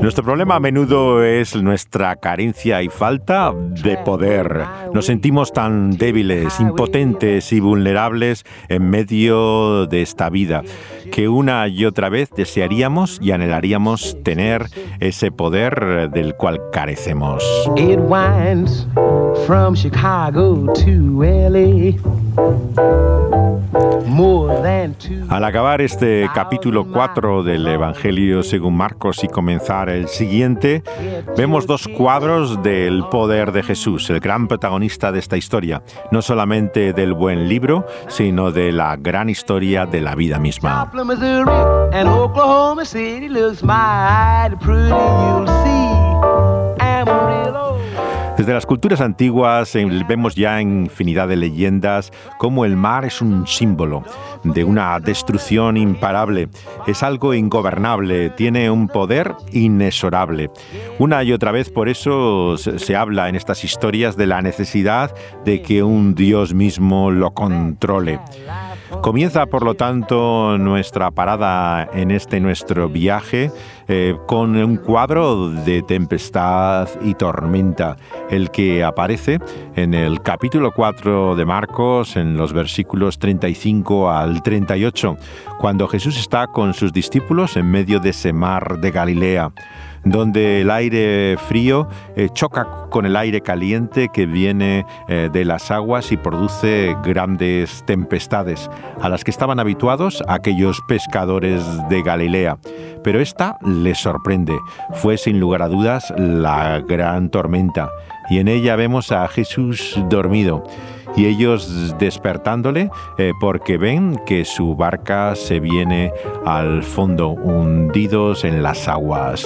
Nuestro problema a menudo es nuestra carencia y falta de poder. Nos sentimos tan débiles, impotentes y vulnerables en medio de esta vida que una y otra vez desearíamos y anhelaríamos tener ese poder del cual carecemos. Al acabar este capítulo 4 del Evangelio según Marcos y comenzar el siguiente, vemos dos cuadros del poder de Jesús, el gran protagonista de esta historia, no solamente del buen libro, sino de la gran historia de la vida misma. Desde las culturas antiguas vemos ya infinidad de leyendas como el mar es un símbolo de una destrucción imparable, es algo ingobernable, tiene un poder inexorable. Una y otra vez por eso se habla en estas historias de la necesidad de que un Dios mismo lo controle. Comienza, por lo tanto, nuestra parada en este nuestro viaje eh, con un cuadro de tempestad y tormenta, el que aparece en el capítulo 4 de Marcos, en los versículos 35 al 38, cuando Jesús está con sus discípulos en medio de ese mar de Galilea donde el aire frío eh, choca con el aire caliente que viene eh, de las aguas y produce grandes tempestades, a las que estaban habituados aquellos pescadores de Galilea. Pero esta les sorprende. Fue sin lugar a dudas la gran tormenta, y en ella vemos a Jesús dormido y ellos despertándole eh, porque ven que su barca se viene al fondo, hundidos en las aguas.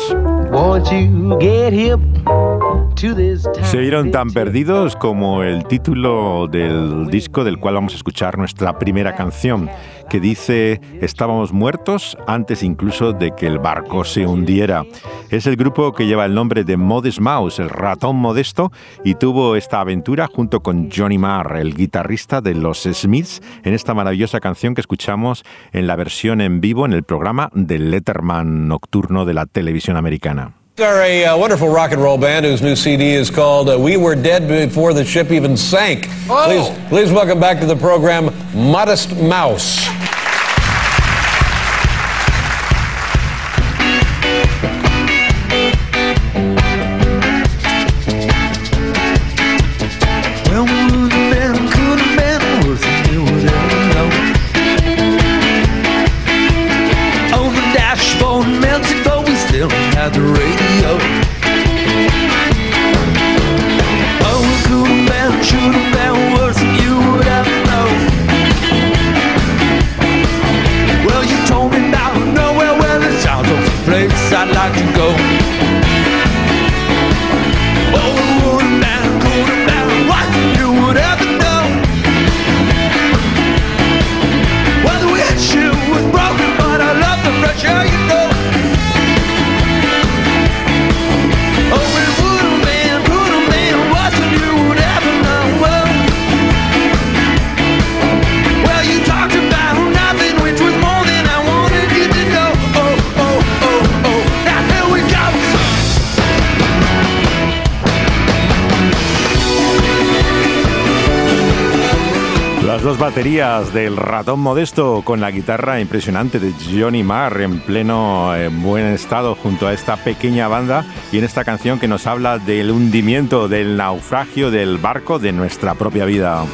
Se vieron tan perdidos como el título del disco del cual vamos a escuchar nuestra primera canción, que dice Estábamos muertos antes incluso de que el barco se hundiera. Es el grupo que lleva el nombre de Modest Mouse, el ratón modesto, y tuvo esta aventura junto con Johnny Marr, el guitarrista de los Smiths, en esta maravillosa canción que escuchamos en la versión en vivo en el programa del Letterman nocturno de la televisión americana. Are a uh, wonderful rock and roll band whose new CD is called uh, "We Were Dead Before the Ship Even Sank." Oh. Please, please welcome back to the program, Modest Mouse. del ratón modesto con la guitarra impresionante de Johnny Marr en pleno eh, buen estado junto a esta pequeña banda y en esta canción que nos habla del hundimiento, del naufragio del barco de nuestra propia vida.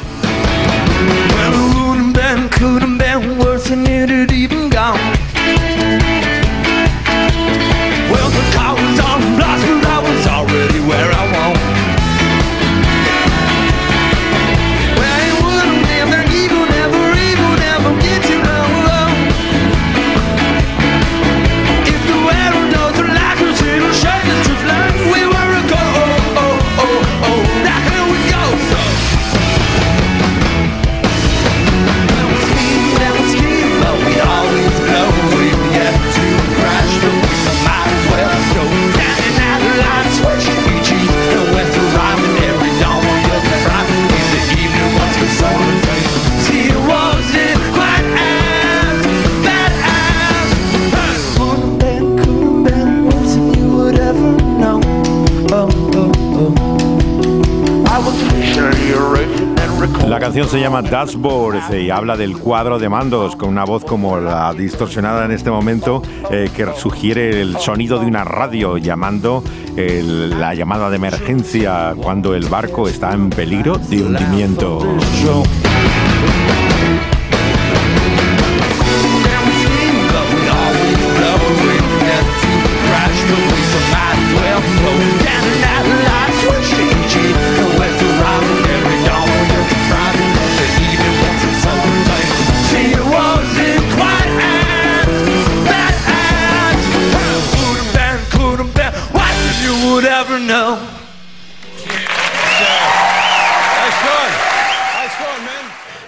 Se llama Dashboard y habla del cuadro de mandos con una voz como la distorsionada en este momento eh, que sugiere el sonido de una radio llamando la llamada de emergencia cuando el barco está en peligro de hundimiento.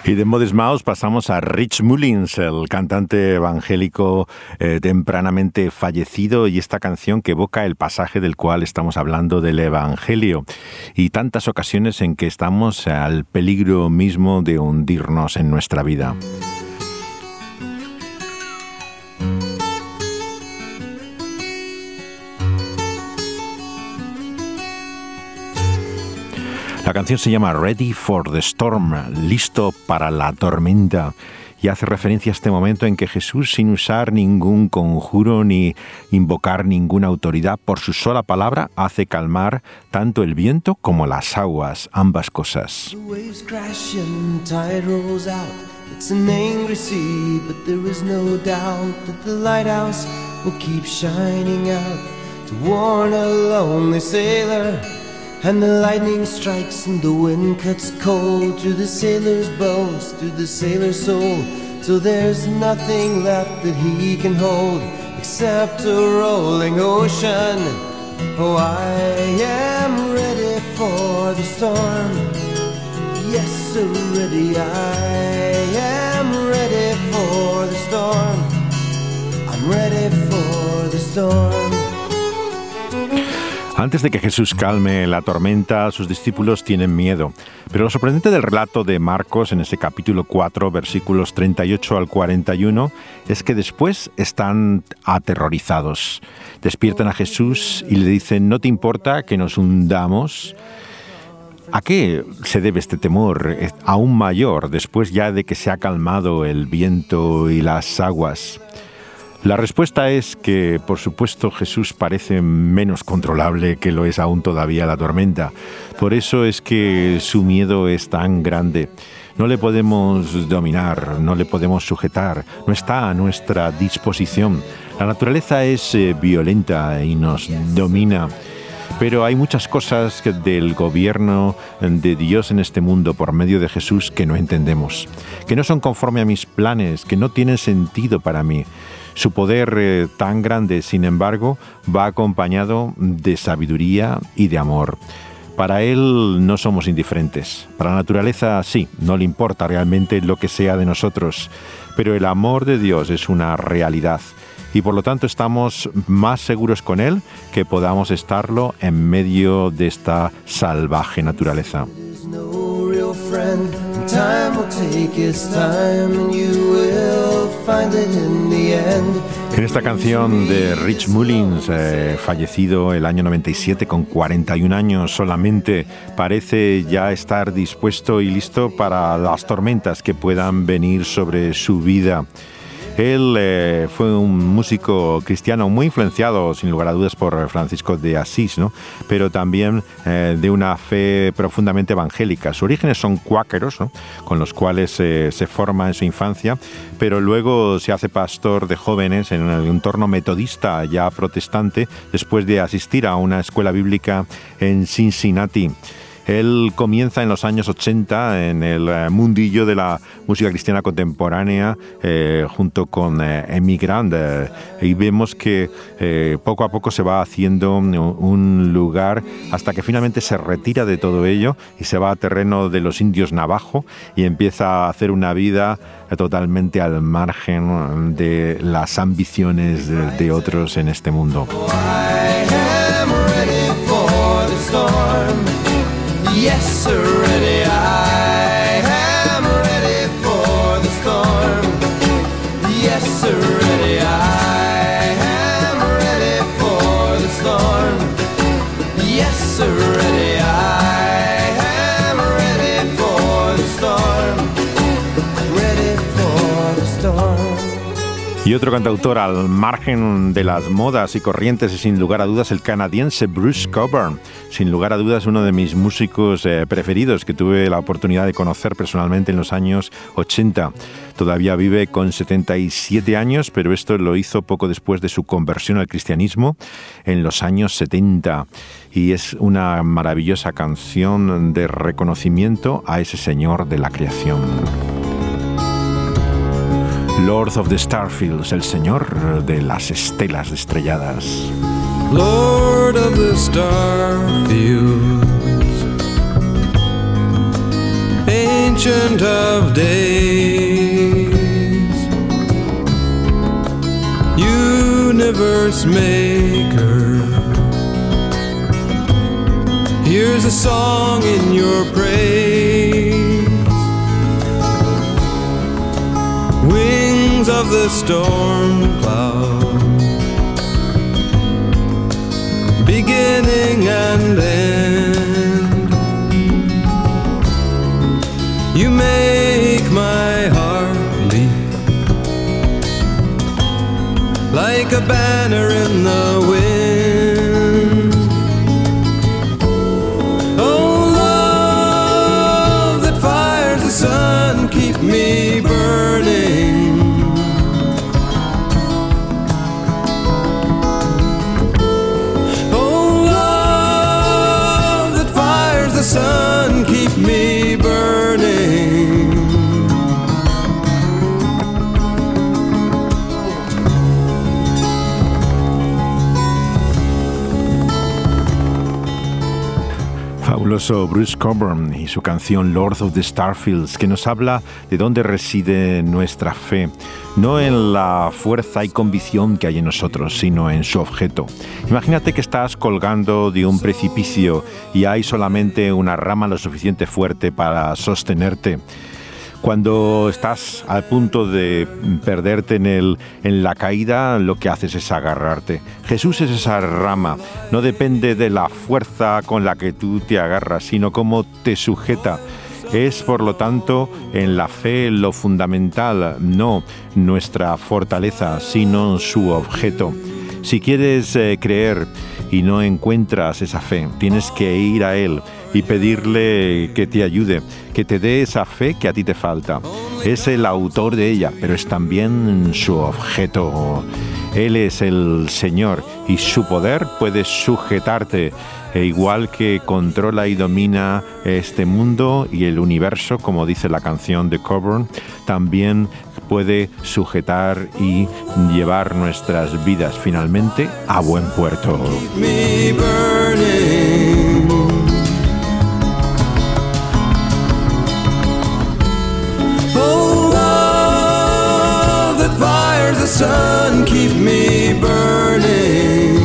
Y de Modest Mouse pasamos a Rich Mullins, el cantante evangélico eh, tempranamente fallecido, y esta canción que evoca el pasaje del cual estamos hablando del Evangelio, y tantas ocasiones en que estamos al peligro mismo de hundirnos en nuestra vida. La canción se llama Ready for the Storm, listo para la tormenta, y hace referencia a este momento en que Jesús, sin usar ningún conjuro ni invocar ninguna autoridad, por su sola palabra hace calmar tanto el viento como las aguas, ambas cosas. And the lightning strikes and the wind cuts cold through the sailor's bones, through the sailor's soul. So there's nothing left that he can hold except a rolling ocean. Oh, I am ready for the storm. Yes, so ready. I am ready for the storm. I'm ready for the storm. Antes de que Jesús calme la tormenta, sus discípulos tienen miedo. Pero lo sorprendente del relato de Marcos en ese capítulo 4, versículos 38 al 41, es que después están aterrorizados. Despiertan a Jesús y le dicen, ¿no te importa que nos hundamos? ¿A qué se debe este temor aún mayor después ya de que se ha calmado el viento y las aguas? La respuesta es que, por supuesto, Jesús parece menos controlable que lo es aún todavía la tormenta. Por eso es que su miedo es tan grande. No le podemos dominar, no le podemos sujetar, no está a nuestra disposición. La naturaleza es eh, violenta y nos domina. Pero hay muchas cosas del gobierno de Dios en este mundo por medio de Jesús que no entendemos, que no son conforme a mis planes, que no tienen sentido para mí. Su poder eh, tan grande, sin embargo, va acompañado de sabiduría y de amor. Para Él no somos indiferentes. Para la naturaleza sí, no le importa realmente lo que sea de nosotros, pero el amor de Dios es una realidad y por lo tanto estamos más seguros con Él que podamos estarlo en medio de esta salvaje naturaleza. En esta canción de Rich Mullins, eh, fallecido el año 97 con 41 años solamente, parece ya estar dispuesto y listo para las tormentas que puedan venir sobre su vida. Él eh, fue un músico cristiano muy influenciado, sin lugar a dudas, por Francisco de Asís, ¿no? pero también eh, de una fe profundamente evangélica. Sus orígenes son cuáqueros, con los cuales eh, se forma en su infancia, pero luego se hace pastor de jóvenes en un entorno metodista ya protestante, después de asistir a una escuela bíblica en Cincinnati. Él comienza en los años 80 en el eh, mundillo de la música cristiana contemporánea eh, junto con eh, Emigrant y vemos que poco a poco se va haciendo un lugar hasta que finalmente se retira de todo ello y se va a terreno de los indios navajo y empieza a hacer una vida totalmente al margen de las ambiciones de otros en este mundo. Yes, ready. I am ready for the storm. Yes, ready. Y otro cantautor al margen de las modas y corrientes y sin lugar a dudas el canadiense Bruce Coburn. Sin lugar a dudas uno de mis músicos eh, preferidos que tuve la oportunidad de conocer personalmente en los años 80. Todavía vive con 77 años, pero esto lo hizo poco después de su conversión al cristianismo en los años 70. Y es una maravillosa canción de reconocimiento a ese Señor de la creación. Lord of the Starfields, el señor de las estelas estrelladas. Lord of the Starfields, Ancient of Days, Universe Maker. Here's a song in your praise. Of the storm. cloud, Bruce Coburn y su canción Lord of the Starfields, que nos habla de dónde reside nuestra fe, no en la fuerza y convicción que hay en nosotros, sino en su objeto. Imagínate que estás colgando de un precipicio y hay solamente una rama lo suficiente fuerte para sostenerte. Cuando estás al punto de perderte en, el, en la caída, lo que haces es agarrarte. Jesús es esa rama. No depende de la fuerza con la que tú te agarras, sino cómo te sujeta. Es, por lo tanto, en la fe lo fundamental, no nuestra fortaleza, sino su objeto. Si quieres eh, creer y no encuentras esa fe, tienes que ir a Él y pedirle que te ayude, que te dé esa fe que a ti te falta. Es el autor de ella, pero es también su objeto. Él es el Señor y su poder puede sujetarte, e igual que controla y domina este mundo y el universo, como dice la canción de Coburn, también puede sujetar y llevar nuestras vidas finalmente a buen puerto. Sun, keep me burning.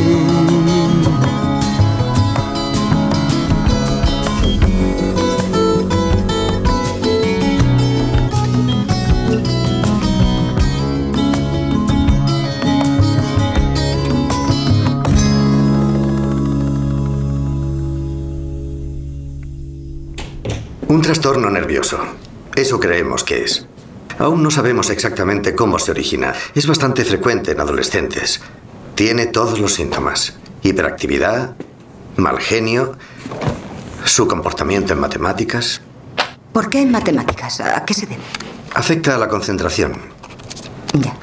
Un trastorno nervioso. Eso creemos que es. Aún no sabemos exactamente cómo se origina. Es bastante frecuente en adolescentes. Tiene todos los síntomas. Hiperactividad, mal genio, su comportamiento en matemáticas. ¿Por qué en matemáticas? ¿A qué se debe? Afecta a la concentración. Ya,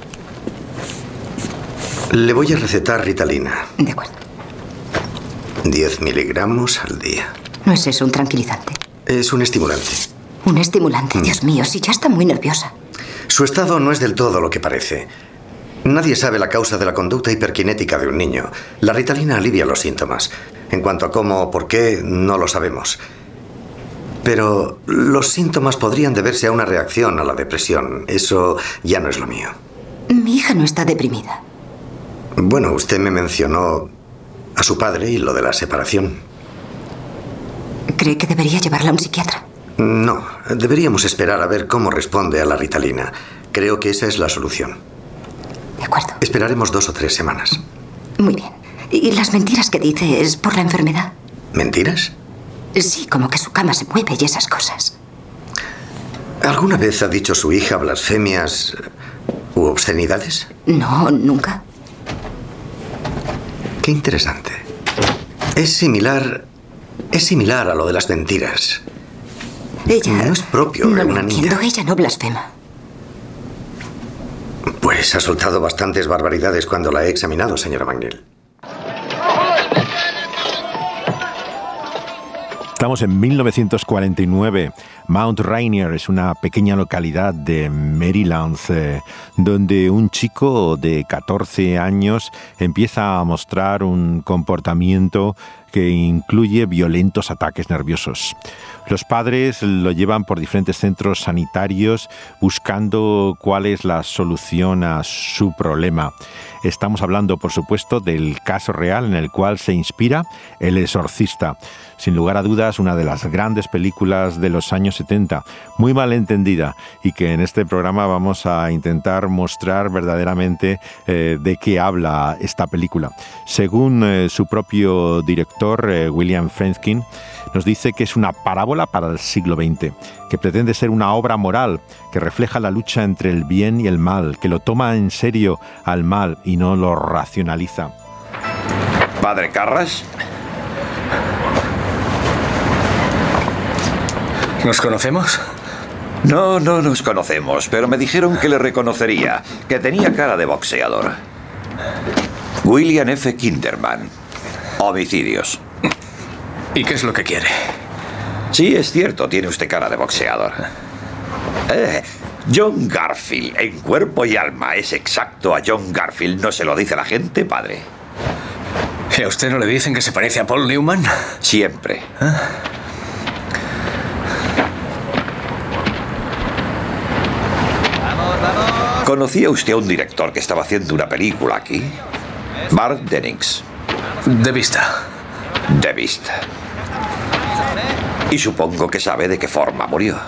Le voy a recetar Ritalina. de acuerdo. 10 miligramos al día. ¿No es eso un tranquilizante? Es un estimulante. Un estimulante. Dios mío, si ya está muy nerviosa. Su estado no es del todo lo que parece. Nadie sabe la causa de la conducta hiperkinética de un niño. La ritalina alivia los síntomas. En cuanto a cómo o por qué, no lo sabemos. Pero los síntomas podrían deberse a una reacción a la depresión. Eso ya no es lo mío. Mi hija no está deprimida. Bueno, usted me mencionó a su padre y lo de la separación. ¿Cree que debería llevarla a un psiquiatra? No, deberíamos esperar a ver cómo responde a la ritalina. Creo que esa es la solución. De acuerdo. Esperaremos dos o tres semanas. Muy bien. ¿Y las mentiras que dice es por la enfermedad? ¿Mentiras? Sí, como que su cama se mueve y esas cosas. ¿Alguna vez ha dicho su hija blasfemias ¿U obscenidades? No, nunca. Qué interesante. Es similar. Es similar a lo de las mentiras. Ella. No es propio no de lo una entiendo. niña. Ella no blasfema. Pues ha soltado bastantes barbaridades cuando la he examinado, señora McNeil. Estamos en 1949. Mount Rainier es una pequeña localidad de Maryland eh, donde un chico de 14 años empieza a mostrar un comportamiento que incluye violentos ataques nerviosos. Los padres lo llevan por diferentes centros sanitarios buscando cuál es la solución a su problema. Estamos hablando, por supuesto, del caso real en el cual se inspira El Exorcista. Sin lugar a dudas, una de las grandes películas de los años 70, muy mal entendida y que en este programa vamos a intentar mostrar verdaderamente eh, de qué habla esta película. Según eh, su propio director, eh, William Friedkin, nos dice que es una parábola para el siglo XX, que pretende ser una obra moral que refleja la lucha entre el bien y el mal, que lo toma en serio al mal y no lo racionaliza. Padre Carras, ¿Nos conocemos? no, no nos conocemos, pero me dijeron que le reconocería, que tenía cara de boxeador. William F. Kinderman. Homicidios. ¿Y qué es lo que quiere? Sí, es cierto, tiene usted cara de boxeador. Eh, John Garfield, en cuerpo y alma, es exacto a John Garfield. ¿No se lo dice la gente, padre? ¿Y a usted no le dicen que se parece a Paul Newman? Siempre. ¿Conocía usted a un director que estaba haciendo una película aquí? Bart Dennings, De vista. De vista. Y supongo que sabe de qué forma murió.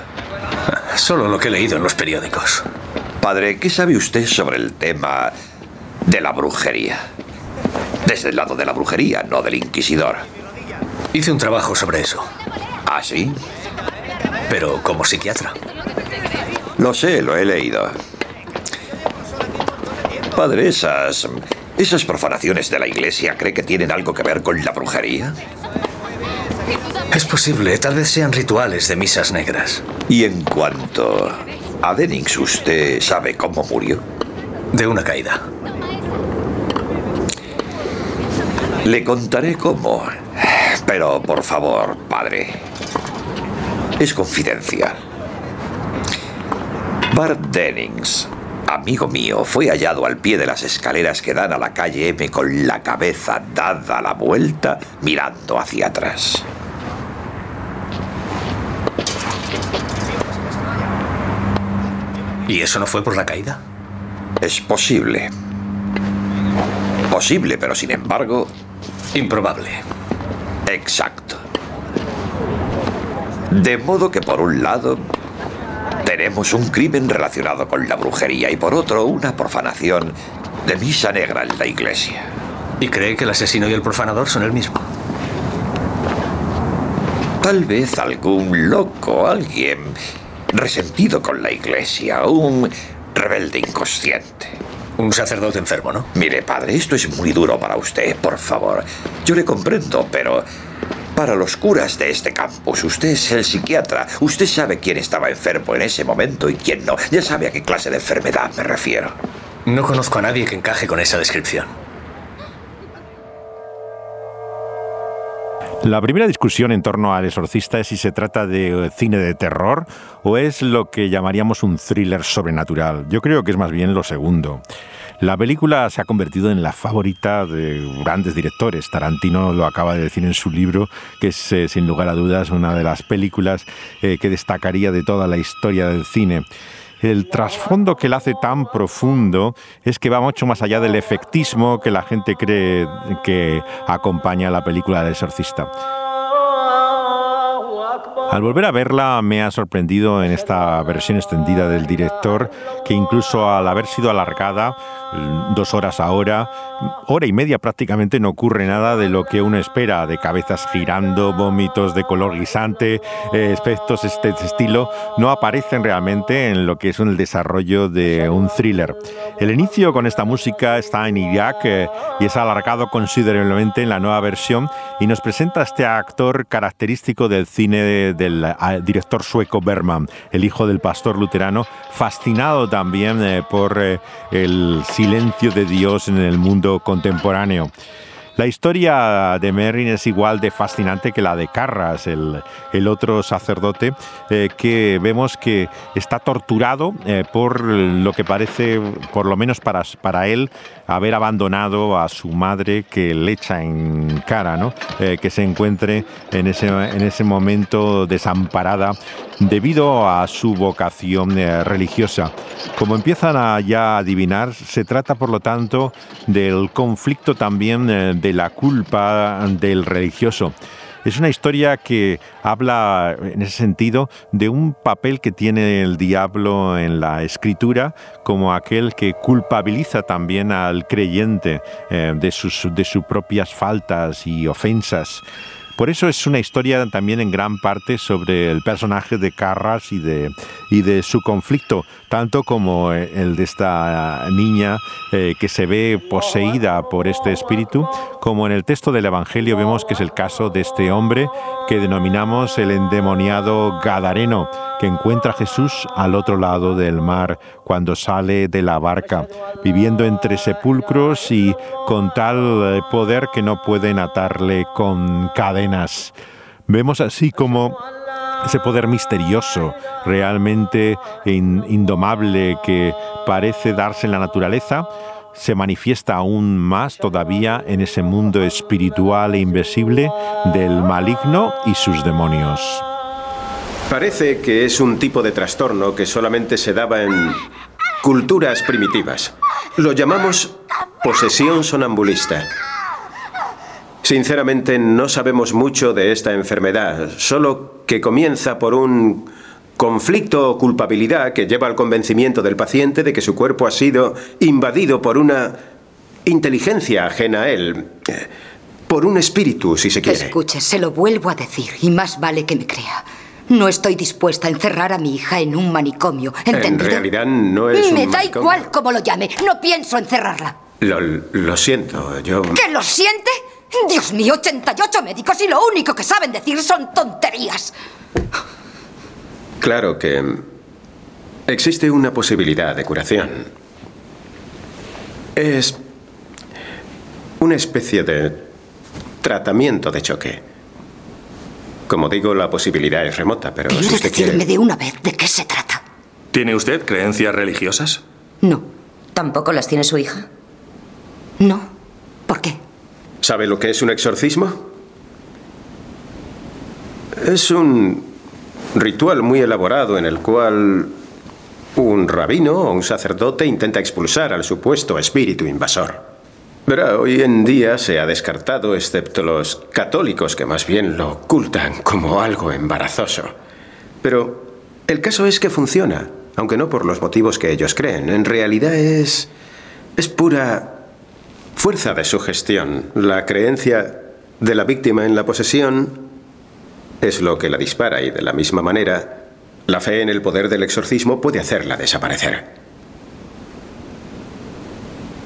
Solo lo que he leído en los periódicos. Padre, ¿qué sabe usted sobre el tema de la brujería? Desde el lado de la brujería, no del inquisidor. Hice un trabajo sobre eso, ¿Ah, sí? pero como psiquiatra. Lo sé, lo he leído. Padre, esas. Esas profanaciones de la iglesia, ¿cree que tienen algo que ver con la brujería? Es posible, tal vez sean rituales de misas negras. Y en cuanto a Dennings, ¿usted sabe cómo murió? De una caída. Le contaré cómo. Pero por favor, padre. Es confidencial. Bart Dennings, amigo mío, fue hallado al pie de las escaleras que dan a la calle M con la cabeza dada la vuelta, mirando hacia atrás. ¿Y eso no fue por la caída? Es posible. Posible, pero sin embargo, Improbable. Exacto. De modo que por un lado tenemos un crimen relacionado con la brujería y por otro una profanación de misa negra en la iglesia. ¿Y cree que el asesino y el profanador son el mismo? Tal vez algún loco, alguien resentido con la iglesia, un rebelde inconsciente. Un sacerdote enfermo, ¿no? Mire, padre, esto es muy duro para usted, por favor. Yo le comprendo, pero para los curas de este campus, usted es el psiquiatra. Usted sabe quién estaba enfermo en ese momento y quién no. Ya sabe a qué clase de enfermedad me refiero. No conozco a nadie que encaje con esa descripción. La primera discusión en torno al exorcista es si se trata de cine de terror o es lo que llamaríamos un thriller sobrenatural. Yo creo que es más bien lo segundo. La película se ha convertido en la favorita de grandes directores. Tarantino lo acaba de decir en su libro, que es eh, sin lugar a dudas una de las películas eh, que destacaría de toda la historia del cine. El trasfondo que la hace tan profundo es que va mucho más allá del efectismo que la gente cree que acompaña a la película del exorcista. Al volver a verla me ha sorprendido en esta versión extendida del director que incluso al haber sido alargada mm, dos horas ahora, hora y media prácticamente no ocurre nada de lo que uno espera, de cabezas girando, vómitos de color guisante, eh, efectos de este estilo, no aparecen realmente en lo que es el desarrollo de un thriller. El inicio con esta música está en Irak eh, y es alargado considerablemente en la nueva versión y nos presenta a este actor característico del cine del ah, director sueco Berman, el hijo del pastor luterano, fascinado también eh, por eh, el silencio de Dios en el mundo contemporáneo. La historia de Merrin es igual de fascinante que la de Carras, el, otro sacerdote, eh, que vemos que está torturado por lo que parece, por lo menos para él, haber abandonado a su madre que le echa en cara, ¿no? Eh, que se encuentre en ese, en ese momento desamparada debido a su vocación religiosa. Como empiezan a ya adivinar, se trata por lo tanto del conflicto también de la culpa del religioso. Es una historia que habla en ese sentido de un papel que tiene el diablo en la escritura como aquel que culpabiliza también al creyente eh, de, sus, de sus propias faltas y ofensas. Por eso es una historia también en gran parte sobre el personaje de Carras y de, su conflicto, tanto como eh, el de esta niña eh, que se ve poseída por este espíritu, como en el texto del Evangelio vemos que es el caso de este hombre que denominamos el endemoniado Gadareno, que encuentra a Jesús al otro lado del mar cuando sale de la barca, viviendo entre sepulcros y con tal eh, poder que no pueden atarle con cadenas. Vemos así como ese poder misterioso, realmente indomable que parece darse en la naturaleza, se manifiesta aún más todavía en ese mundo espiritual e invisible del maligno y sus demonios. Parece que es un tipo de trastorno que solamente se daba en culturas primitivas. Lo llamamos posesión sonambulista. Sinceramente no sabemos mucho de esta enfermedad, solo que comienza por un conflicto o culpabilidad que lleva al convencimiento del paciente de que su cuerpo ha sido invadido por una inteligencia ajena a él, por un espíritu, si se quiere. Escuche, se lo vuelvo a decir, y más vale que me crea. No estoy dispuesta a encerrar a mi hija en un manicomio, ¿entendido? En realidad no es Me un da manicomio. igual cómo lo llame. No pienso encerrarla. Lo, lo siento, yo... ¿Que lo siente? Dios mío, 88 médicos y lo único que saben decir son tonterías. Claro que existe una posibilidad de curación. Es una especie de tratamiento de choque. Como digo, la posibilidad es remota, pero si ¿Quiere usted quiere... decirme de una vez de qué se trata? ¿Tiene usted creencias religiosas? No. ¿Tampoco las tiene su hija? No. ¿Sabe lo que es un exorcismo? Es un ritual muy elaborado en el cual un rabino o un sacerdote intenta expulsar al supuesto espíritu invasor. Verá, hoy en día se ha descartado, excepto los católicos que más bien lo ocultan como algo embarazoso. Pero el caso es que funciona, aunque no por los motivos que ellos creen. En realidad es. es pura fuerza de sugestión. La creencia de la víctima en la posesión es lo que la dispara y de la misma manera, la fe en el poder del exorcismo puede hacerla desaparecer.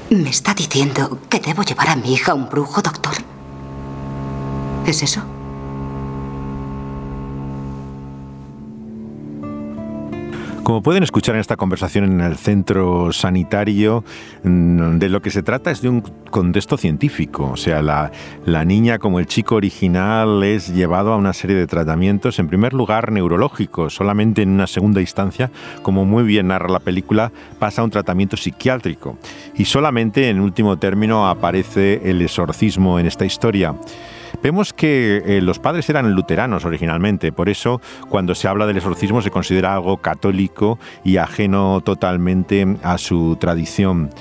¿Me está diciendo que debo llevar a mi hija a un brujo, doctor? ¿Es eso? Como pueden escuchar en esta conversación en el centro sanitario, mm, de lo que se trata es de un contexto científico. O sea, la, niña, como el chico original, es llevado a una serie de tratamientos, en primer lugar neurológicos, solamente en una segunda instancia, como muy bien narra la película, pasa a un tratamiento psiquiátrico. Y solamente en último término aparece el exorcismo en esta historia. Vemos que eh, los padres eran luteranos originalmente, por eso cuando se habla del exorcismo se considera algo católico y ajeno totalmente a su tradición.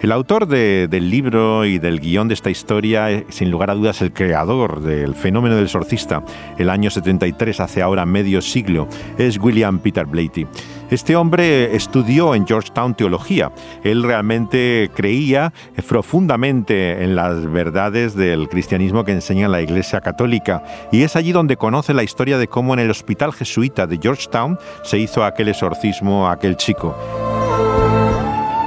El autor del libro y del guion de esta historia, sin lugar a dudas, el creador del fenómeno del sorcista, el año 73, hace ahora medio siglo, es William Peter Blatty. Este hombre estudió en Georgetown teología. Él realmente creía profundamente en las verdades del cristianismo que enseña la Iglesia Católica y es allí donde conoce la historia de cómo en el hospital jesuita de Georgetown se hizo aquel exorcismo a aquel chico.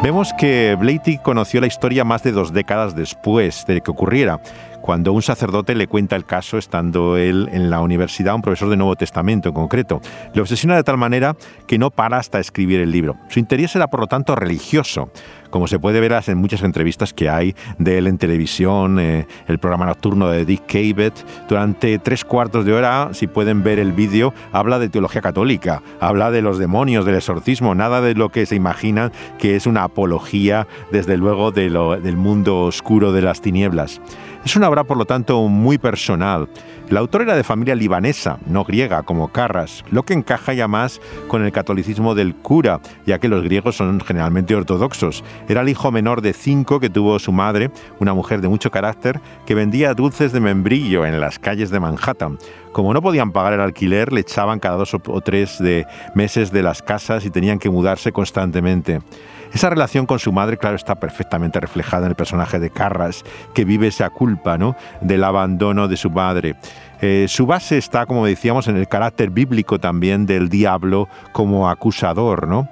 Vemos que Blatty conoció la historia más de dos décadas después de que ocurriera, cuando un sacerdote le cuenta el caso estando él en la universidad, un profesor de Nuevo Testamento en concreto. Le obsesiona de tal manera que no para hasta escribir el libro. Su interés era, por lo tanto, religioso como se puede ver en muchas entrevistas que hay de él en televisión, eh, el programa nocturno de Dick Cavett, durante tres cuartos de hora, si pueden ver el vídeo, habla de teología católica, habla de los demonios, del exorcismo, nada de lo que se imaginan que es una apología, desde luego, del mundo oscuro de las tinieblas. Es una obra, por lo tanto, muy personal. El autor era de familia libanesa, no griega, como Carras, lo que encaja ya más con el catolicismo del cura, ya que los griegos son generalmente ortodoxos. Era el hijo menor de cinco que tuvo su madre, una mujer de mucho carácter, que vendía dulces de membrillo en las calles de Manhattan. Como no podían pagar el alquiler, le echaban cada dos o tres de meses de las casas y tenían que mudarse constantemente. Esa relación con su madre, claro, está perfectamente reflejada en el personaje de Carras, que vive esa culpa ¿no? del abandono de su madre. Eh, su base está, como decíamos, en el carácter bíblico también del diablo como acusador, ¿no?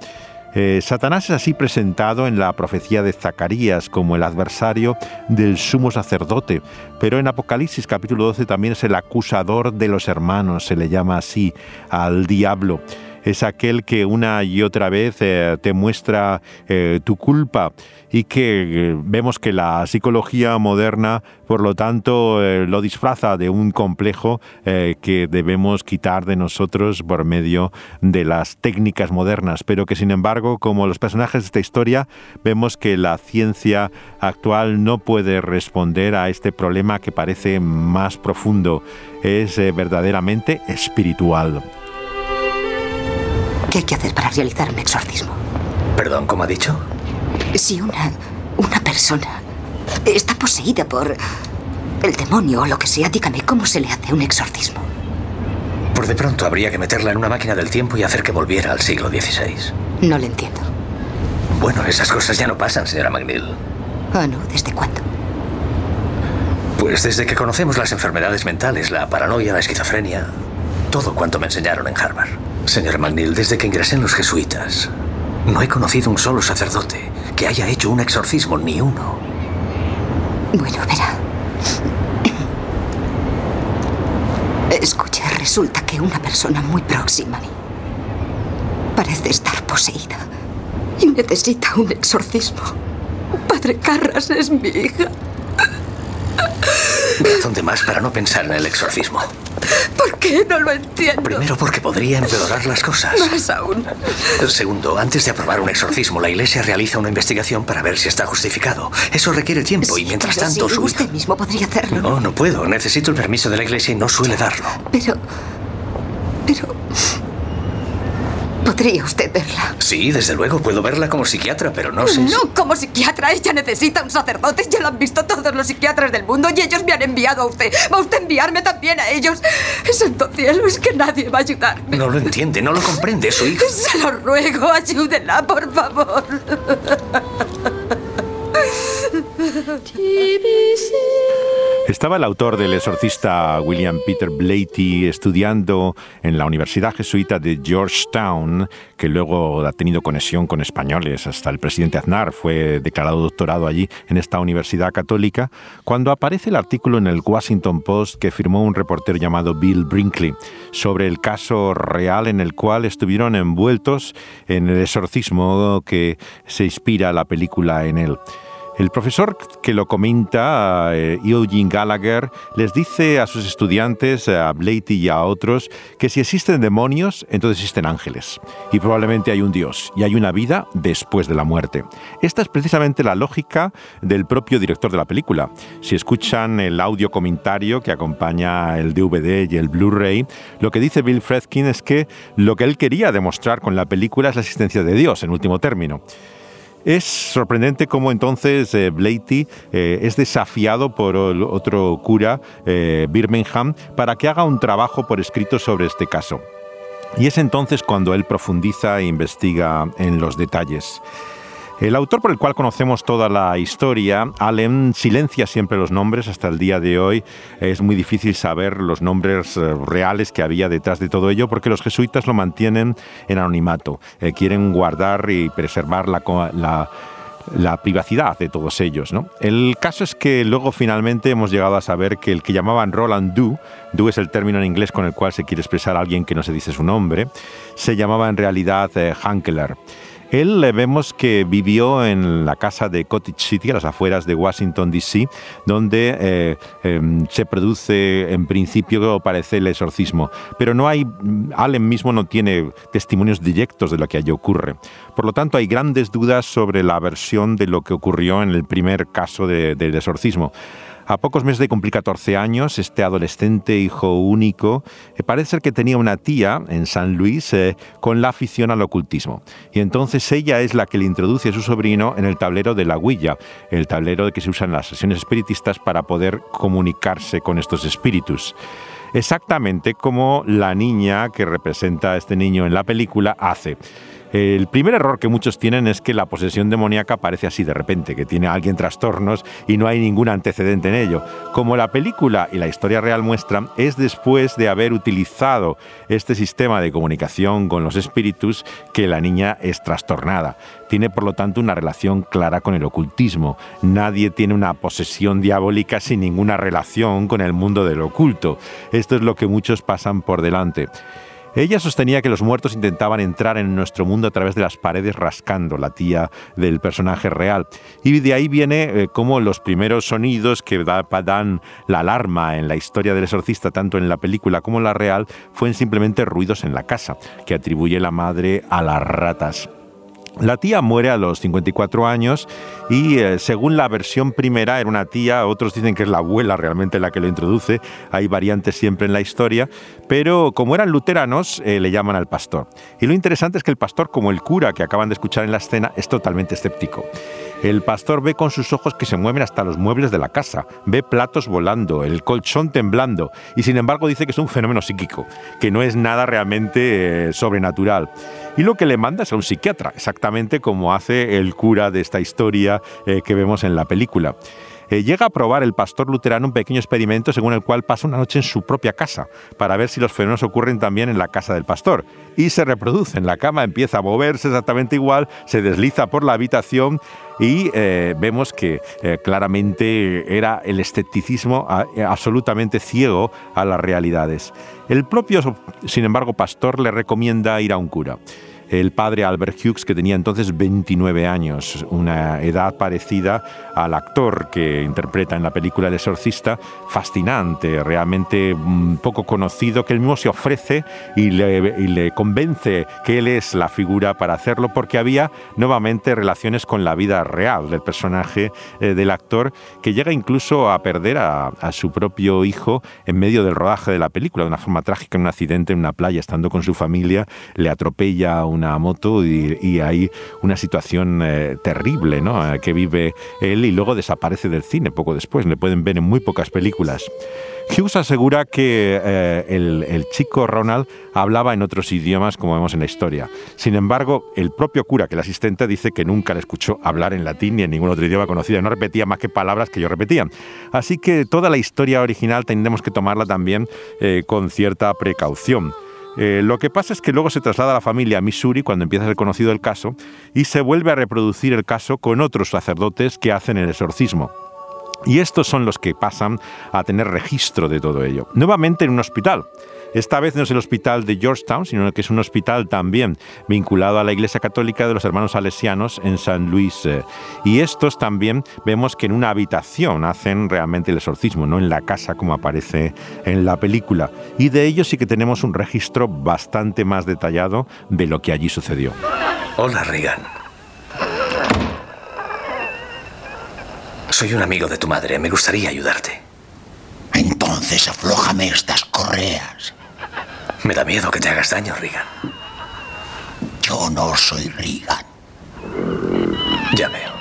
Eh, Satanás es así presentado en la profecía de Zacarías como el adversario del sumo sacerdote, pero en Apocalipsis capítulo 12 también es el acusador de los hermanos, se le llama así al diablo es aquel que una y otra vez eh, te muestra eh, tu culpa y que eh, vemos que la psicología moderna, por lo tanto, lo disfraza de un complejo que debemos quitar de nosotros por medio de las técnicas modernas, pero que sin embargo, como los personajes de esta historia, vemos que la ciencia actual no puede responder a este problema que parece más profundo, es verdaderamente espiritual. ¿Qué hay que hacer para realizar un exorcismo? Perdón, ¿cómo ha dicho? Si una, una persona está poseída por el demonio o lo que sea, dígame cómo se le hace un exorcismo. Por de pronto habría que meterla en una máquina del tiempo y hacer que volviera al siglo XVI. No le entiendo. Bueno, esas cosas ya no pasan, señora McNeil. Ah, no, ¿desde cuándo? Pues desde que conocemos las enfermedades mentales, la paranoia, la esquizofrenia, todo cuanto me enseñaron en Harvard. Señor McNeil, desde que ingresé en los jesuitas, no he conocido un solo sacerdote que haya hecho un exorcismo, ni uno. Bueno, verá. Escuche, resulta que una persona muy próxima a mí parece estar poseída y necesita un exorcismo. Padre Carras es mi hija. Razón de más para no pensar en el exorcismo. ¿Por qué no lo entiendo? Primero porque podría empeorar las cosas. Más aún. Segundo, antes de aprobar un exorcismo, la iglesia realiza una investigación para ver si está justificado. Eso requiere tiempo y mientras tanto sí, Usted mismo podría hacerlo. No, no puedo. Necesito el permiso de la iglesia y no suele darlo. Pero... ¿Podría usted verla? Sí, desde luego, puedo verla como psiquiatra, pero no sé. No, como psiquiatra, ella necesita un sacerdote. Ya lo han visto todos los psiquiatras del mundo y ellos me han enviado a usted. ¿Va usted a enviarme también a ellos? Santo cielo, es que nadie va a ayudarme. No lo entiende, no lo comprende, su hija. Se lo ruego, ayúdenla, por favor. Estaba el autor del exorcista William Peter Blatty estudiando en la Universidad Jesuita de Georgetown, que luego ha tenido conexión con españoles. Hasta el presidente Aznar fue declarado doctorado allí en esta universidad católica, cuando aparece el artículo en el Washington Post que firmó un reportero llamado Bill Brinkley sobre el caso real en el cual estuvieron envueltos en el exorcismo que se inspira la película en él. El profesor que lo comenta, eh, Eugene Gallagher, les dice a sus estudiantes, a Blatty y a otros, que si existen demonios, entonces existen ángeles. Y probablemente hay un Dios y hay una vida después de la muerte. Esta es precisamente la lógica del propio director de la película. Si escuchan el audio comentario que acompaña el DVD y el Blu-ray, lo que dice Bill Fredkin es que lo que él quería demostrar con la película es la existencia de Dios, en último término. Es sorprendente cómo entonces eh, Blatty eh, es desafiado por el otro cura, eh, Birmingham, para que haga un trabajo por escrito sobre este caso. Y es entonces cuando él profundiza e investiga en los detalles. El autor por el cual conocemos toda la historia, Allen, silencia siempre los nombres hasta el día de hoy. Es muy difícil saber los nombres eh, reales que había detrás de todo ello porque los jesuitas lo mantienen en anonimato. Eh, quieren guardar y preservar la, privacidad de todos ellos. ¿no? El caso es que luego finalmente hemos llegado a saber que el que llamaban Roland Du, Du es el término en inglés con el cual se quiere expresar a alguien que no se dice su nombre, se llamaba en realidad eh. Él le vemos que vivió en la casa de Cottage City, a las afueras de Washington, D.C., donde eh, em, se produce en principio, parece, el exorcismo. Pero no hay, Allen mismo no tiene testimonios directos de lo que allí ocurre. Por lo tanto, hay grandes dudas sobre la versión de lo que ocurrió en el primer caso del exorcismo. A pocos meses de cumplir 14 años, este adolescente hijo único eh, parece ser que tenía una tía en San Luis eh, con la afición al ocultismo. Y entonces ella es la que le introduce a su sobrino en el tablero de la huilla, el tablero que se usa en las sesiones espiritistas para poder comunicarse con estos espíritus exactamente como la niña que representa a este niño en la película hace. El primer error que muchos tienen es que la posesión demoníaca aparece así de repente, que tiene a alguien trastornos y no hay ningún antecedente en ello. Como la película y la historia real muestran, es después de haber utilizado este sistema de comunicación con los espíritus que la niña es trastornada. Tiene por lo tanto una relación clara con el ocultismo. Nadie tiene una posesión diabólica sin ninguna relación con el mundo del oculto. Esto es lo que muchos pasan por delante. Ella sostenía que los muertos intentaban entrar en nuestro mundo a través de las paredes rascando, la tía del personaje real. Y de ahí viene eh, como los primeros sonidos que dan la alarma en la historia del exorcista, tanto en la película como en la real, fueron simplemente ruidos en la casa, que atribuye la madre a las ratas. La tía muere a los 54 años y eh, según la versión primera era una tía, otros dicen que es la abuela realmente la que lo introduce, hay variantes siempre en la historia, pero como eran luteranos eh, le llaman al pastor. Y lo interesante es que el pastor, como el cura que acaban de escuchar en la escena, es totalmente escéptico. El pastor ve con sus ojos que se mueven hasta los muebles de la casa, ve platos volando, el colchón temblando, y sin embargo dice que es un fenómeno psíquico, que no es nada realmente eh, sobrenatural. Y lo que le manda es a un psiquiatra, exactamente como hace el cura de esta historia eh, que vemos en la película. Eh, llega a probar el pastor luterano un pequeño experimento según el cual pasa una noche en su propia casa para ver si los fenómenos ocurren también en la casa del pastor. Y se reproduce en la cama, empieza a moverse exactamente igual, se desliza por la habitación y eh, vemos que eh, claramente era el escepticismo absolutamente ciego a las realidades. El propio, sin embargo, pastor le recomienda ir a un cura el padre Albert Hughes, que tenía entonces 29 años, una edad parecida al actor que interpreta en la película El exorcista, fascinante, realmente mm, poco conocido, que él mismo se ofrece y le, convence que él es la figura para hacerlo, porque había nuevamente relaciones con la vida real del personaje eh, del actor, que llega incluso a perder a, a su propio hijo en medio del rodaje de la película, de una forma trágica, en un accidente en una playa, estando con su familia, le atropella un una moto y, hay una situación eh, terrible ¿no? Eh, que vive él y luego desaparece del cine poco después. Le pueden ver en muy pocas películas. Hughes asegura que eh, el, chico Ronald hablaba en otros idiomas, como vemos en la historia. Sin embargo, el propio cura, que el asistente, dice que nunca le escuchó hablar en latín ni en ningún otro idioma conocido. No repetía más que palabras que yo repetía. Así que toda la historia original tendremos que tomarla también con cierta precaución. Eh, lo que pasa es que luego se traslada a la familia a Missouri cuando empieza a ser conocido el caso y se vuelve a reproducir el caso con otros sacerdotes que hacen el exorcismo. Y estos son los que pasan a tener registro de todo ello. Nuevamente en un hospital. Esta vez no es el hospital de Georgetown, sino que es un hospital también vinculado a la Iglesia Católica de los Hermanos Salesianos en San Luis. Eh. Y estos también vemos que en una habitación hacen realmente el exorcismo, no en la casa como aparece en la película. Y de ellos sí que tenemos un registro bastante más detallado de lo que allí sucedió. Hola, Regan. Soy un amigo de tu madre. Me gustaría ayudarte. Entonces aflójame estas correas. Me da miedo que te hagas daño, Regan. Yo no soy Regan. Ya veo.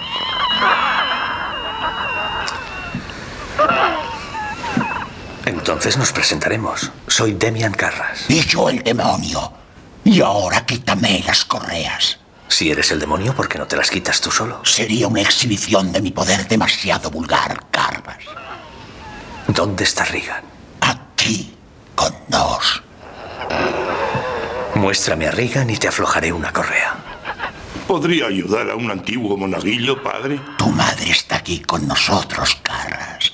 Entonces nos presentaremos. Soy Demian Carras. Y yo el demonio. Y ahora quítame las correas. Si eres el demonio, ¿por qué no te las quitas tú solo? Sería una exhibición de mi poder demasiado vulgar, Carras. ¿Dónde está Regan? Aquí, con nos. Muéstrame a Regan y te aflojaré una correa. ¿Podría ayudar a un antiguo monaguillo, padre? Tu madre está aquí con nosotros, Carras.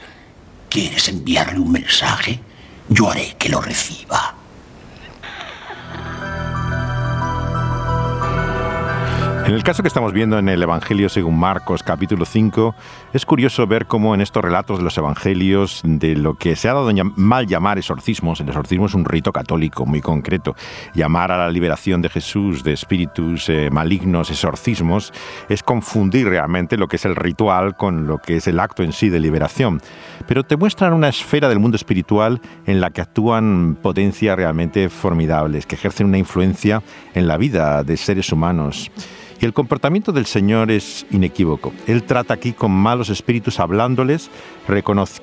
¿Quieres enviarle un mensaje? Yo haré que lo reciba. En el caso que estamos viendo en el Evangelio según Marcos capítulo 5, es curioso ver cómo en estos relatos de los Evangelios, de lo que se ha dado mal llamar exorcismos, el exorcismo es un rito católico muy concreto, llamar a la liberación de Jesús de espíritus eh, malignos, exorcismos, es confundir realmente lo que es el ritual con lo que es el acto en sí de liberación. Pero te muestran una esfera del mundo espiritual en la que actúan potencias realmente formidables, que ejercen una influencia en la vida de seres humanos. Y el comportamiento del Señor es inequívoco. Él trata aquí con malos espíritus hablándoles,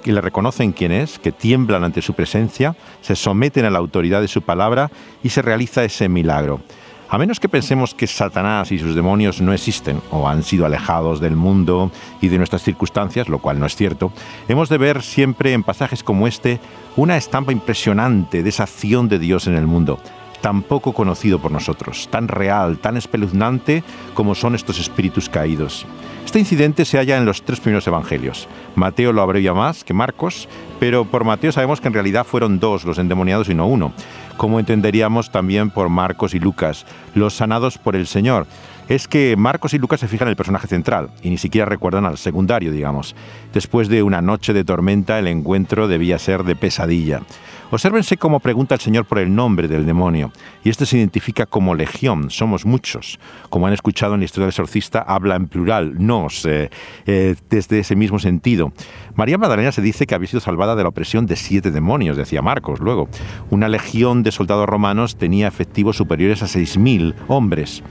que le reconocen quién es, que tiemblan ante su presencia, se someten a la autoridad de su palabra y se realiza ese milagro. A menos que pensemos que Satanás y sus demonios no existen o han sido alejados del mundo y de nuestras circunstancias, lo cual no es cierto, hemos de ver siempre en pasajes como este una estampa impresionante de esa acción de Dios en el mundo tan poco conocido por nosotros, tan real, tan espeluznante como son estos espíritus caídos. Este incidente se halla en los tres primeros evangelios. Mateo lo abrevia más que Marcos, pero por Mateo sabemos que en realidad fueron dos los endemoniados y no uno, como entenderíamos también por Marcos y Lucas, los sanados por el Señor es que Marcos y Lucas se fijan en el personaje central y ni siquiera recuerdan al secundario, digamos. Después de una noche de tormenta, el encuentro debía ser de pesadilla. Obsérvense cómo pregunta el Señor por el nombre del demonio, y este se identifica como legión, somos muchos. Como han escuchado en la historia del exorcista, habla en plural, nos, eh, eh, desde ese mismo sentido. María Magdalena se dice que había sido salvada de la opresión de siete demonios, decía Marcos luego. Una legión de soldados romanos tenía efectivos superiores a 6.000 hombres.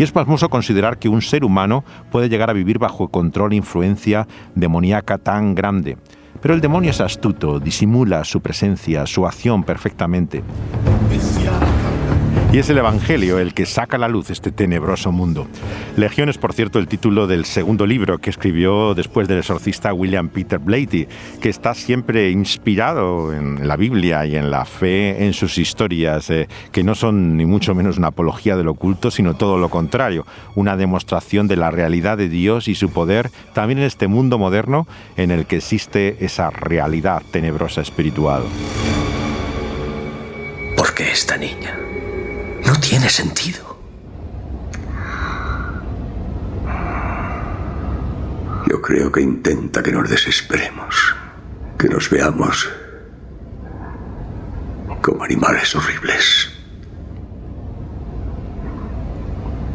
Y es pasmoso considerar que un ser humano puede llegar a vivir bajo control e influencia demoníaca tan grande. Pero el demonio es astuto, disimula su presencia, su acción perfectamente. Y es el Evangelio el que saca a la luz este tenebroso mundo. Legión es, por cierto, el título del segundo libro que escribió después del exorcista William Peter Blatty, que está siempre inspirado en la Biblia y en la fe en sus historias, eh, que no son ni mucho menos una apología del oculto, sino todo lo contrario, una demostración de la realidad de Dios y su poder también en este mundo moderno en el que existe esa realidad tenebrosa espiritual. ¿Por qué esta niña? No tiene sentido. Yo creo que intenta que nos desesperemos, que nos veamos como animales horribles,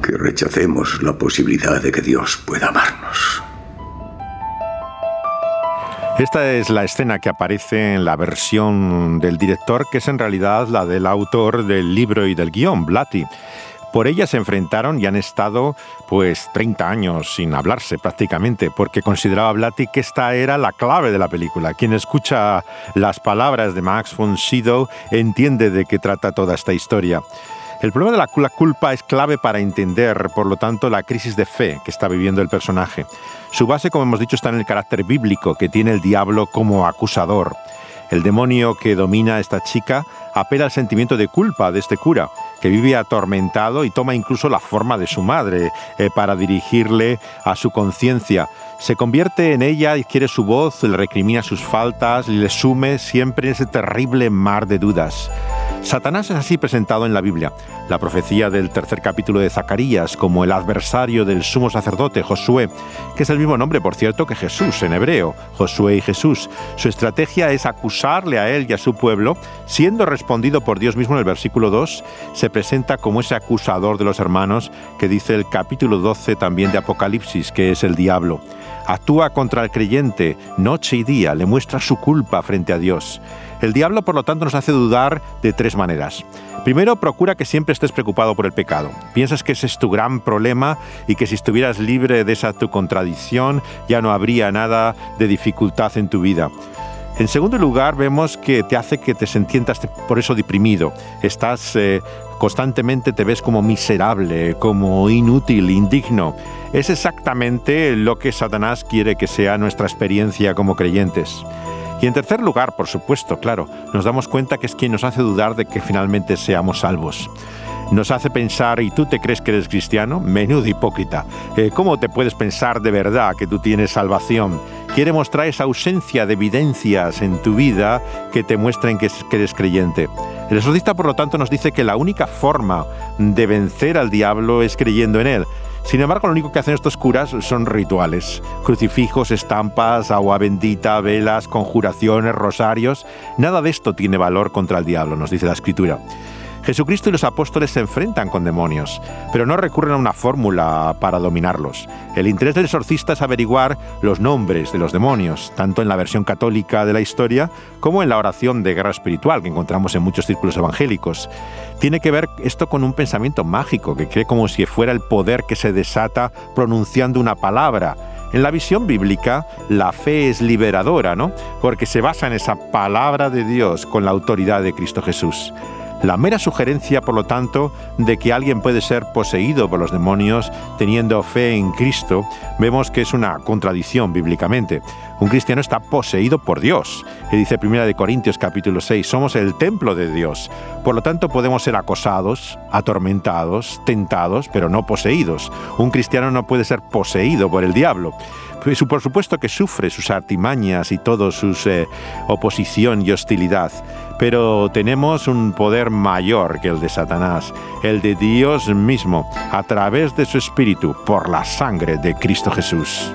que rechacemos la posibilidad de que Dios pueda amarnos. Esta es la escena que aparece en la versión del director, que es en realidad la del autor del libro y del guion, Blatty. Por ella se enfrentaron y han estado pues 30 años sin hablarse prácticamente, porque consideraba Blatty que esta era la clave de la película. Quien escucha las palabras de Max von Sydow entiende de qué trata toda esta historia. El problema de la culpa es clave para entender, por lo tanto, la crisis de fe que está viviendo el personaje. Su base, como hemos dicho, está en el carácter bíblico que tiene el diablo como acusador. El demonio que domina a esta chica apela al sentimiento de culpa de este cura, que vive atormentado y toma incluso la forma de su madre eh, para dirigirle a su conciencia. Se convierte en ella y quiere su voz, le recrimina sus faltas le sume siempre en ese terrible mar de dudas. Satanás es así presentado en la Biblia. La profecía del tercer capítulo de Zacarías como el adversario del sumo sacerdote Josué, que es el mismo nombre, por cierto, que Jesús en hebreo, Josué y Jesús. Su estrategia es acusarle a él y a su pueblo, siendo respondido por Dios mismo en el versículo 2, se presenta como ese acusador de los hermanos que dice el capítulo 12 también de Apocalipsis, que es el diablo. Actúa contra el creyente noche y día, le muestra su culpa frente a Dios. El diablo, por lo tanto, nos hace dudar de tres maneras. Primero, procura que siempre estés preocupado por el pecado. Piensas que ese es tu gran problema y que si estuvieras libre de esa tu contradicción ya no habría nada de dificultad en tu vida. En segundo lugar, vemos que te hace que te sientas por eso deprimido. Estás eh, constantemente, te ves como miserable, como inútil, indigno. Es exactamente lo que Satanás quiere que sea nuestra experiencia como creyentes. Y en tercer lugar, por supuesto, claro, nos damos cuenta que es quien nos hace dudar de que finalmente seamos salvos nos hace pensar, ¿y tú te crees que eres cristiano? Menudo hipócrita. Eh, ¿Cómo te puedes pensar de verdad que tú tienes salvación? Quiere mostrar esa ausencia de evidencias en tu vida que te muestren que eres creyente. El exorcista, por lo tanto, nos dice que la única forma de vencer al diablo es creyendo en él. Sin embargo, lo único que hacen estos curas son rituales. Crucifijos, estampas, agua bendita, velas, conjuraciones, rosarios. Nada de esto tiene valor contra el diablo, nos dice la escritura. Jesucristo y los apóstoles se enfrentan con demonios, pero no recurren a una fórmula para dominarlos. El interés del exorcista es averiguar los nombres de los demonios, tanto en la versión católica de la historia como en la oración de guerra espiritual que encontramos en muchos círculos evangélicos. Tiene que ver esto con un pensamiento mágico que cree como si fuera el poder que se desata pronunciando una palabra. En la visión bíblica, la fe es liberadora, ¿no? Porque se basa en esa palabra de Dios con la autoridad de Cristo Jesús. La mera sugerencia, por lo tanto, de que alguien puede ser poseído por los demonios teniendo fe en Cristo, vemos que es una contradicción bíblicamente. Un cristiano está poseído por Dios. Y dice 1 Corintios capítulo 6, somos el templo de Dios. Por lo tanto, podemos ser acosados, atormentados, tentados, pero no poseídos. Un cristiano no puede ser poseído por el diablo. Pues, por supuesto que sufre sus artimañas y toda su eh, oposición y hostilidad, pero tenemos un poder mayor que el de Satanás, el de Dios mismo, a través de su Espíritu, por la sangre de Cristo Jesús.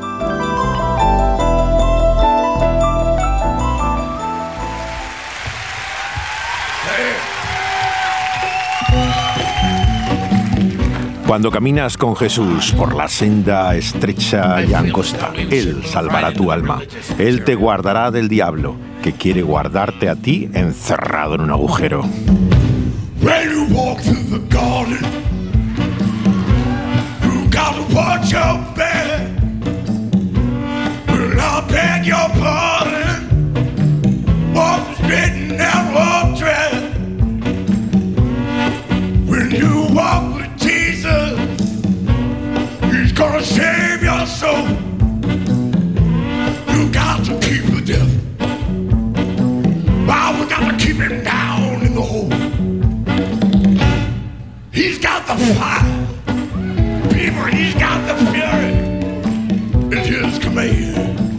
Cuando caminas con Jesús por la senda estrecha y angosta, Él salvará tu alma. Él te guardará del diablo, que quiere guardarte a ti encerrado en un agujero. You walk gonna save your soul. You got to keep the devil. Wow, we got to keep him down in the hole. He's got the fire. People, he's got the fury. It's his command.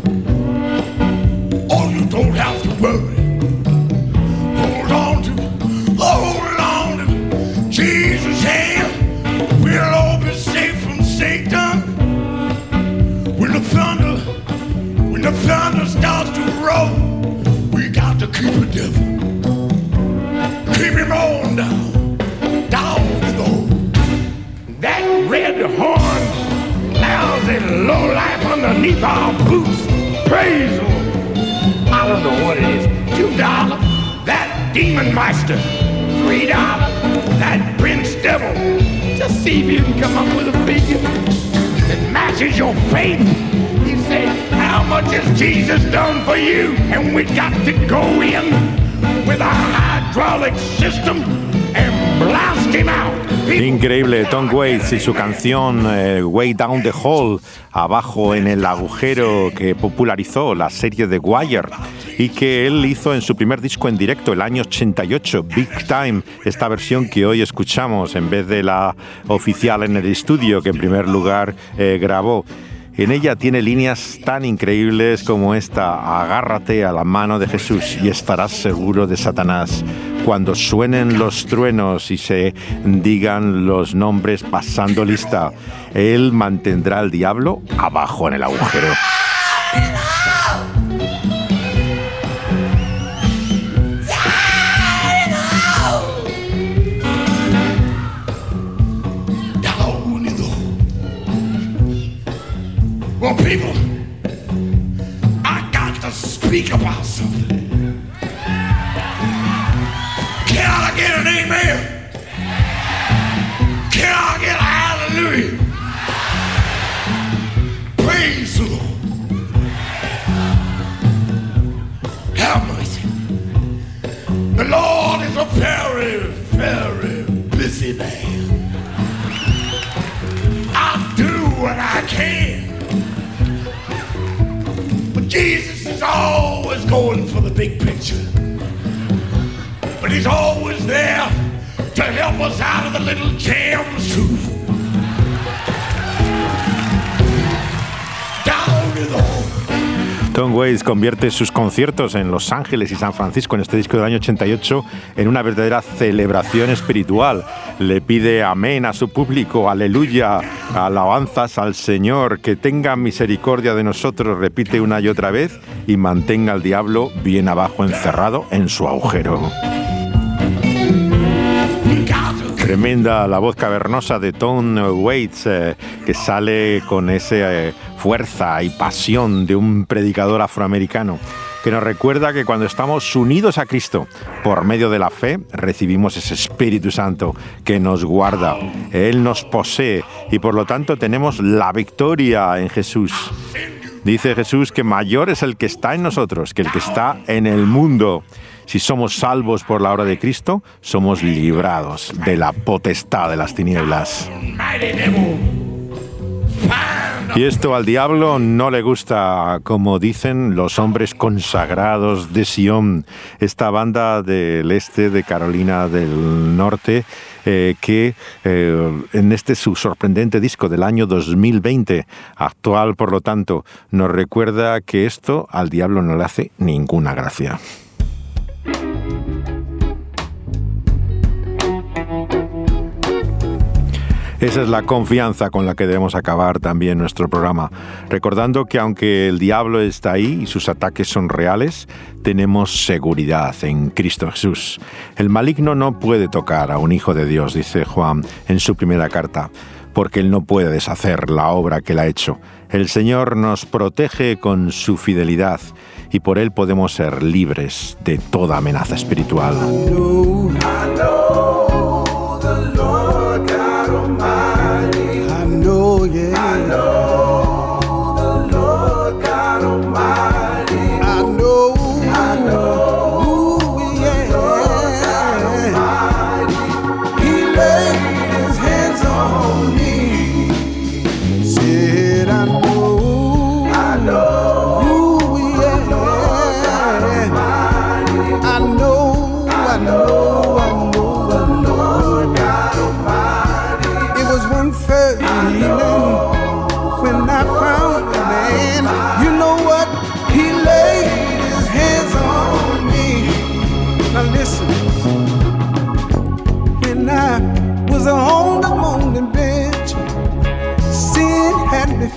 That demon master. Three dollars, that prince devil. Just see if you can come up with a figure that matches your faith. You say, how much has Jesus done for you? And we got to go in with a hydraulic system and blast him out. Increíble, Tom Waits y su canción eh, Way Down the Hole, abajo en el agujero que popularizó la serie The Wire y que él hizo en su primer disco en directo el año 88, Big Time, esta versión que hoy escuchamos en vez de la oficial en el estudio que en primer lugar eh, grabó. En ella tiene líneas tan increíbles como esta, agárrate a la mano de Jesús y estarás seguro de Satanás. Cuando suenen los truenos y se digan los nombres pasando lista, Él mantendrá al diablo abajo en el agujero. people, I got to speak about something. Can I get an amen? Can I get a hallelujah? Praise the Lord. Have mercy. The Lord is a very, very busy man. I do what I can. Jesus is always going for the big picture. But he's always there to help us out of the little jams too. Tom Waits convierte sus conciertos en Los Ángeles y San Francisco en este disco del año 88 en una verdadera celebración espiritual. Le pide amén a su público, aleluya, alabanzas al Señor, que tenga misericordia de nosotros, repite una y otra vez, y mantenga al diablo bien abajo encerrado en su agujero. Tremenda la voz cavernosa de Tom Waits, eh, que sale con esa fuerza y pasión de un predicador afroamericano, que nos recuerda que cuando estamos unidos a Cristo por medio de la fe, recibimos ese Espíritu Santo que nos guarda. Él nos posee y por lo tanto tenemos la victoria en Jesús. Dice Jesús que mayor es el que está en nosotros que el que está en el mundo. Si somos salvos por la obra de Cristo, somos librados de la potestad de las tinieblas. Y esto al diablo no le gusta, como dicen los hombres consagrados de Sion, esta banda del este de Carolina del Norte, eh, que eh, en este su sorprendente disco del año 2020, actual por lo tanto, nos recuerda que esto al diablo no le hace ninguna gracia. Esa es la confianza con la que debemos acabar también nuestro programa, recordando que aunque el diablo está ahí y sus ataques son reales, tenemos seguridad en Cristo Jesús. El maligno no puede tocar a un hijo de Dios, dice Juan en su primera carta, porque él no puede deshacer la obra que él ha hecho. El Señor nos protege con su fidelidad y por él podemos ser libres de toda amenaza espiritual.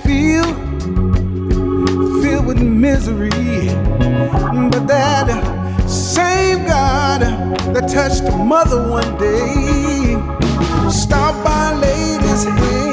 Feel filled with misery. But that same God that touched a mother one day stopped by, laid his hands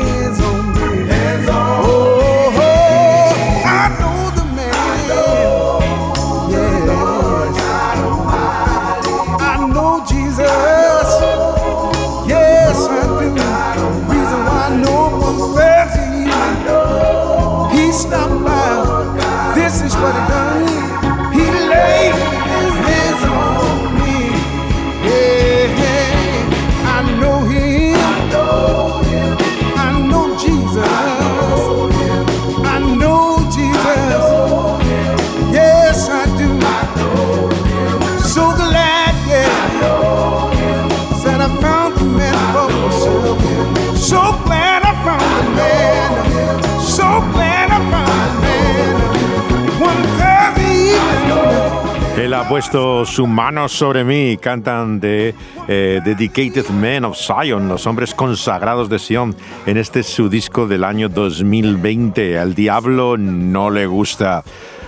puesto su mano sobre mí, cantan de eh, Dedicated Men of Zion, los hombres consagrados de Sion, en este su disco del año 2020. Al diablo no le gusta.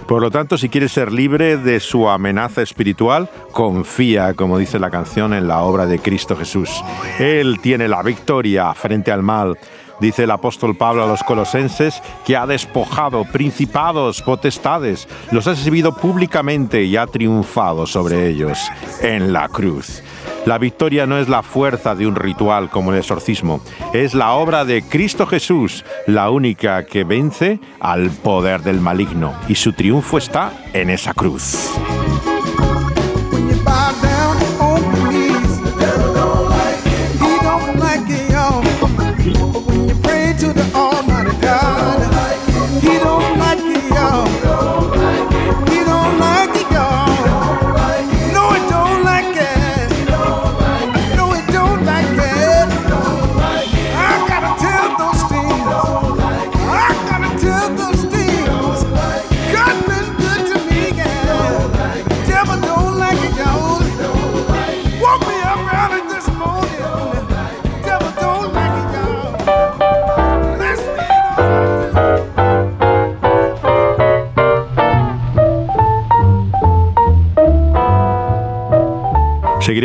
Por lo tanto, si quieres ser libre de su amenaza espiritual, confía, como dice la canción, en la obra de Cristo Jesús. Él tiene la victoria frente al mal. Dice el apóstol Pablo a los colosenses que ha despojado principados, potestades, los ha exhibido públicamente y ha triunfado sobre ellos en la cruz. La victoria no es la fuerza de un ritual como el exorcismo, es la obra de Cristo Jesús, la única que vence al poder del maligno, y su triunfo está en esa cruz.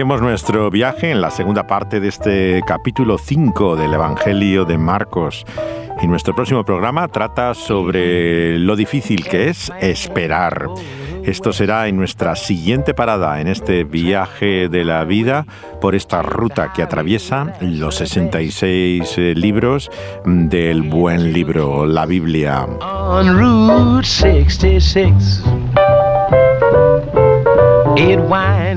Nuestro viaje en la segunda parte de este capítulo 5 del Evangelio de Marcos. Y nuestro próximo programa trata sobre lo difícil que es esperar. Esto será en nuestra siguiente parada en este viaje de la vida por esta ruta que atraviesa los 66 eh, libros del buen libro, la Biblia. On 66.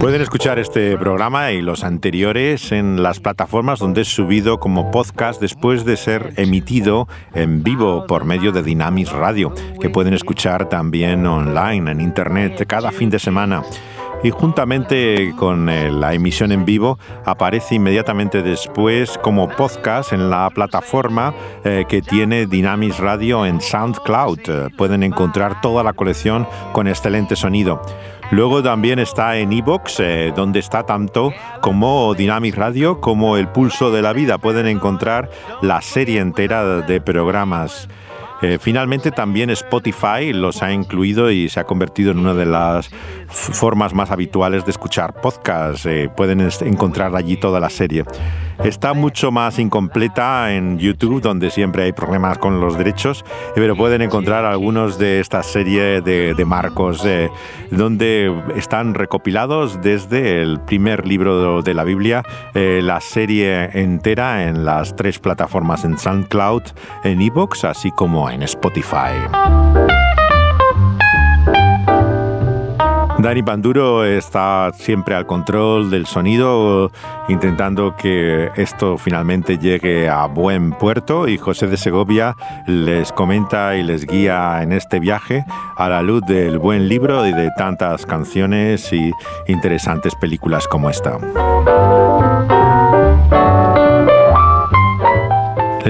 Pueden escuchar este programa y los anteriores en las plataformas donde es subido como podcast después de ser emitido en vivo por medio de Dynamis Radio, que pueden escuchar también online en internet cada fin de semana y juntamente con eh, la emisión en vivo aparece inmediatamente después como podcast en la plataforma eh, que tiene Dynamis Radio en SoundCloud. Pueden encontrar toda la colección con excelente sonido. Luego también está en Evox, eh, donde está tanto como Dynamic Radio como El Pulso de la Vida. Pueden encontrar la serie entera de programas. Eh, finalmente también Spotify los ha incluido y se ha convertido en una de las formas más habituales de escuchar podcasts. Eh, pueden encontrar allí toda la serie. Está mucho más incompleta en YouTube, donde siempre hay problemas con los derechos, pero pueden encontrar algunos de esta serie de, marcos, eh, donde están recopilados desde el primer libro de la Biblia, la serie entera en las tres plataformas, en SoundCloud, en Evox, así como en Spotify. Dani Panduro está siempre al control del sonido, intentando que esto finalmente llegue a buen puerto y José de Segovia les comenta y les guía en este viaje a la luz del buen libro y de tantas canciones y interesantes películas como esta.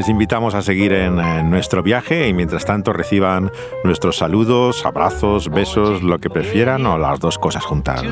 Les invitamos a seguir en, nuestro viaje y mientras tanto reciban nuestros saludos, abrazos, besos, lo que prefieran o las dos cosas juntas.